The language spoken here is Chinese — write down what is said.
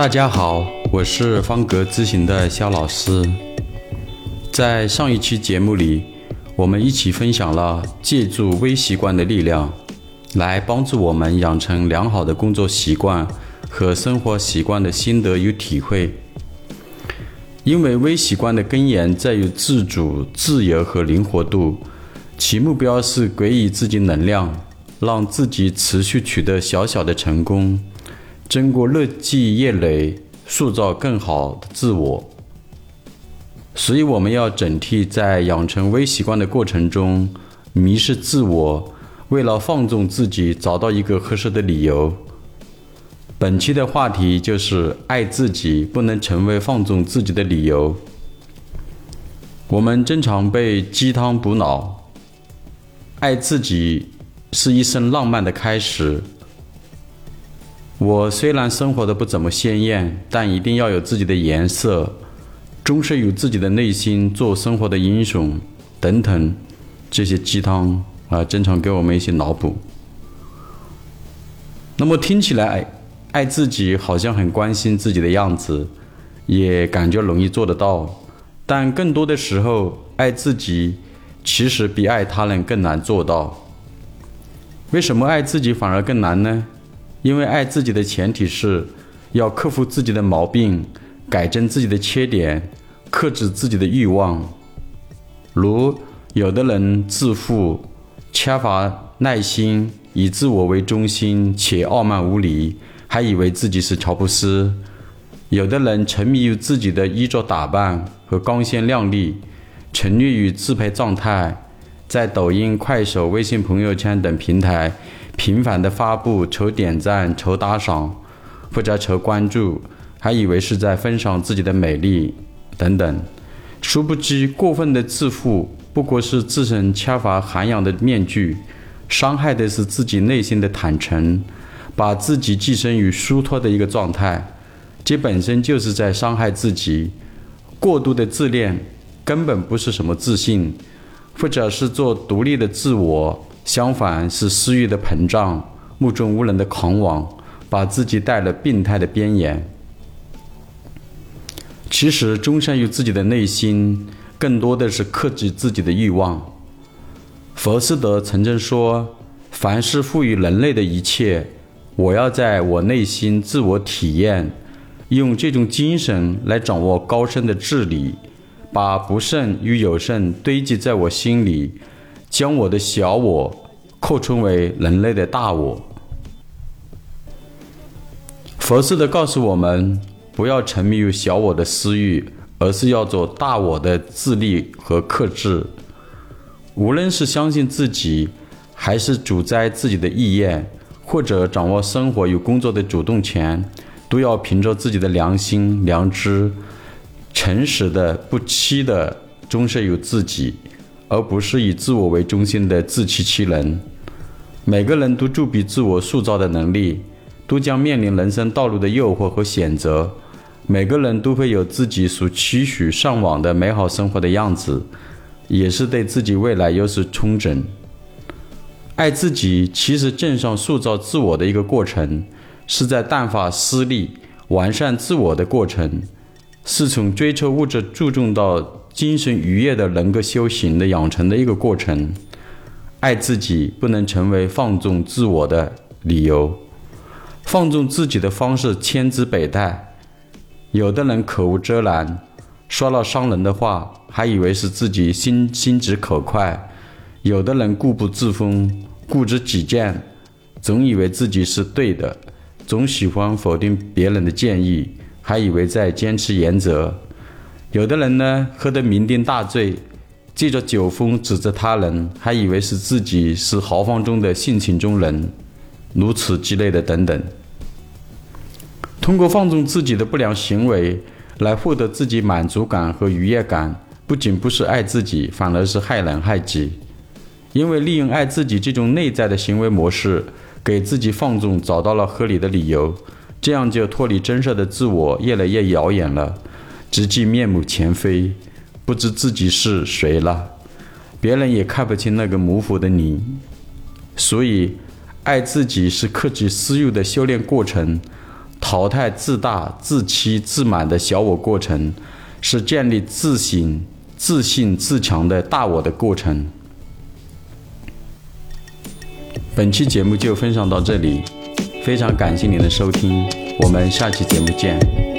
大家好，我是方格咨询的肖老师。在上一期节目里，我们一起分享了借助微习惯的力量，来帮助我们养成良好的工作习惯和生活习惯的心得与体会。因为微习惯的根源在于自主、自由和灵活度，其目标是给予自己能量，让自己持续取得小小的成功。经过日积月累，塑造更好的自我。所以，我们要警惕在养成微习惯的过程中迷失自我，为了放纵自己，找到一个合适的理由。本期的话题就是爱自己不能成为放纵自己的理由。我们经常被鸡汤补脑，爱自己是一生浪漫的开始。我虽然生活的不怎么鲜艳，但一定要有自己的颜色，终是有自己的内心做生活的英雄，等等，这些鸡汤啊，经常给我们一些脑补。那么听起来，爱自己好像很关心自己的样子，也感觉容易做得到，但更多的时候，爱自己其实比爱他人更难做到。为什么爱自己反而更难呢？因为爱自己的前提是要克服自己的毛病，改正自己的缺点，克制自己的欲望。如有的人自负，缺乏耐心，以自我为中心且傲慢无礼，还以为自己是乔布斯；有的人沉迷于自己的衣着打扮和光鲜亮丽，沉溺于自拍状态，在抖音、快手、微信朋友圈等平台。频繁的发布求点赞、求打赏，或者求关注，还以为是在分享自己的美丽等等。殊不知，过分的自负不过是自身缺乏涵养的面具，伤害的是自己内心的坦诚，把自己寄生于疏脱的一个状态，这本身就是在伤害自己。过度的自恋根本不是什么自信，或者是做独立的自我。相反是私欲的膨胀，目中无人的狂妄，把自己带了病态的边缘。其实，忠善于自己的内心，更多的是克制自己的欲望。佛斯德曾经说：“凡是赋予人类的一切，我要在我内心自我体验，用这种精神来掌握高深的治理，把不胜与有胜堆积在我心里。”将我的小我扩充为人类的大我。佛似的告诉我们，不要沉迷于小我的私欲，而是要做大我的自立和克制。无论是相信自己，还是主宰自己的意愿，或者掌握生活与工作的主动权，都要凭着自己的良心、良知，诚实的、不欺的，忠实于自己。而不是以自我为中心的自欺欺人。每个人都具备自我塑造的能力，都将面临人生道路的诱惑和选择。每个人都会有自己所期许、向往的美好生活的样子，也是对自己未来有所充整。爱自己其实正上塑造自我的一个过程，是在淡化私利、完善自我的过程，是从追求物质注重到。精神愉悦的能够修行的养成的一个过程，爱自己不能成为放纵自我的理由。放纵自己的方式千姿百态，有的人口无遮拦，说了伤人的话，还以为是自己心心直口快；有的人固步自封，固执己见，总以为自己是对的，总喜欢否定别人的建议，还以为在坚持原则。有的人呢，喝得酩酊大醉，借着酒疯指责他人，还以为是自己是豪放中的性情中人，如此之类的等等。通过放纵自己的不良行为来获得自己满足感和愉悦感，不仅不是爱自己，反而是害人害己。因为利用爱自己这种内在的行为模式，给自己放纵找到了合理的理由，这样就脱离真实的自我越来越遥远了。直至面目全非，不知自己是谁了，别人也看不清那个模糊的你。所以，爱自己是克制私欲的修炼过程，淘汰自大、自欺、自满的小我过程，是建立自省、自信、自强的大我的过程。本期节目就分享到这里，非常感谢您的收听，我们下期节目见。